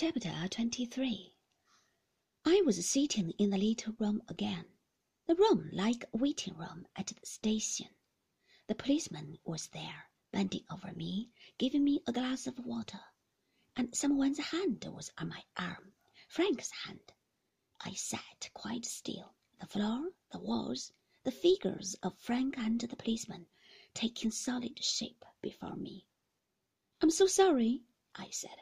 Chapter 23 I was sitting in the little room again, the room like a waiting room at the station. The policeman was there, bending over me, giving me a glass of water, and someone's hand was on my arm, Frank's hand. I sat quite still, the floor, the walls, the figures of Frank and the policeman taking solid shape before me. I'm so sorry, I said.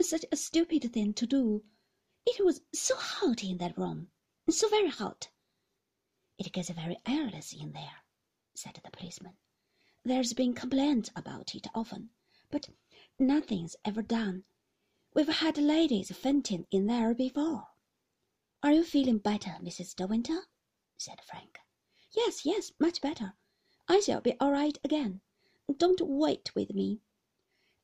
Such a stupid thing to do. It was so hot in that room, so very hot. It gets very airless in there, said the policeman. There's been complaints about it often, but nothing's ever done. We've had ladies fainting in there before. Are you feeling better, Mrs. De Winter? said Frank. Yes, yes, much better. I shall be all right again. Don't wait with me.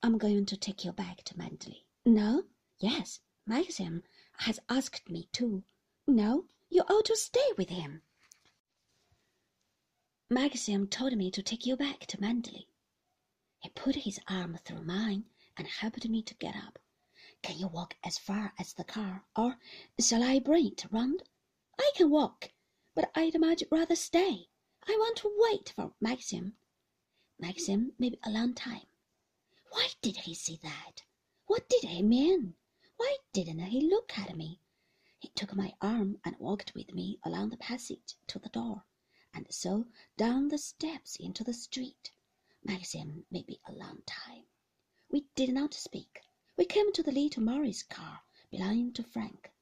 I'm going to take you back to Manderley. No? Yes. Maxim has asked me to. No, you ought to stay with him. Maxim told me to take you back to Manderley. He put his arm through mine and helped me to get up. Can you walk as far as the car, or shall I bring it round? I can walk, but I'd much rather stay. I want to wait for Maxim. Maxim may be a long time. Why did he say that? What did he mean? Why didn't he look at me? He took my arm and walked with me along the passage to the door, and so down the steps into the street. Maxim may be a long time. We did not speak. We came to the little Morris car belonging to Frank.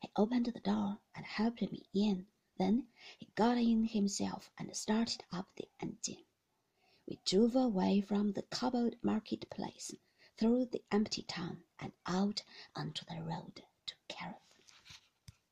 He opened the door and helped me in. Then he got in himself and started up the engine. We drove away from the cobbled market place through the empty town and out onto the road to Kerrith.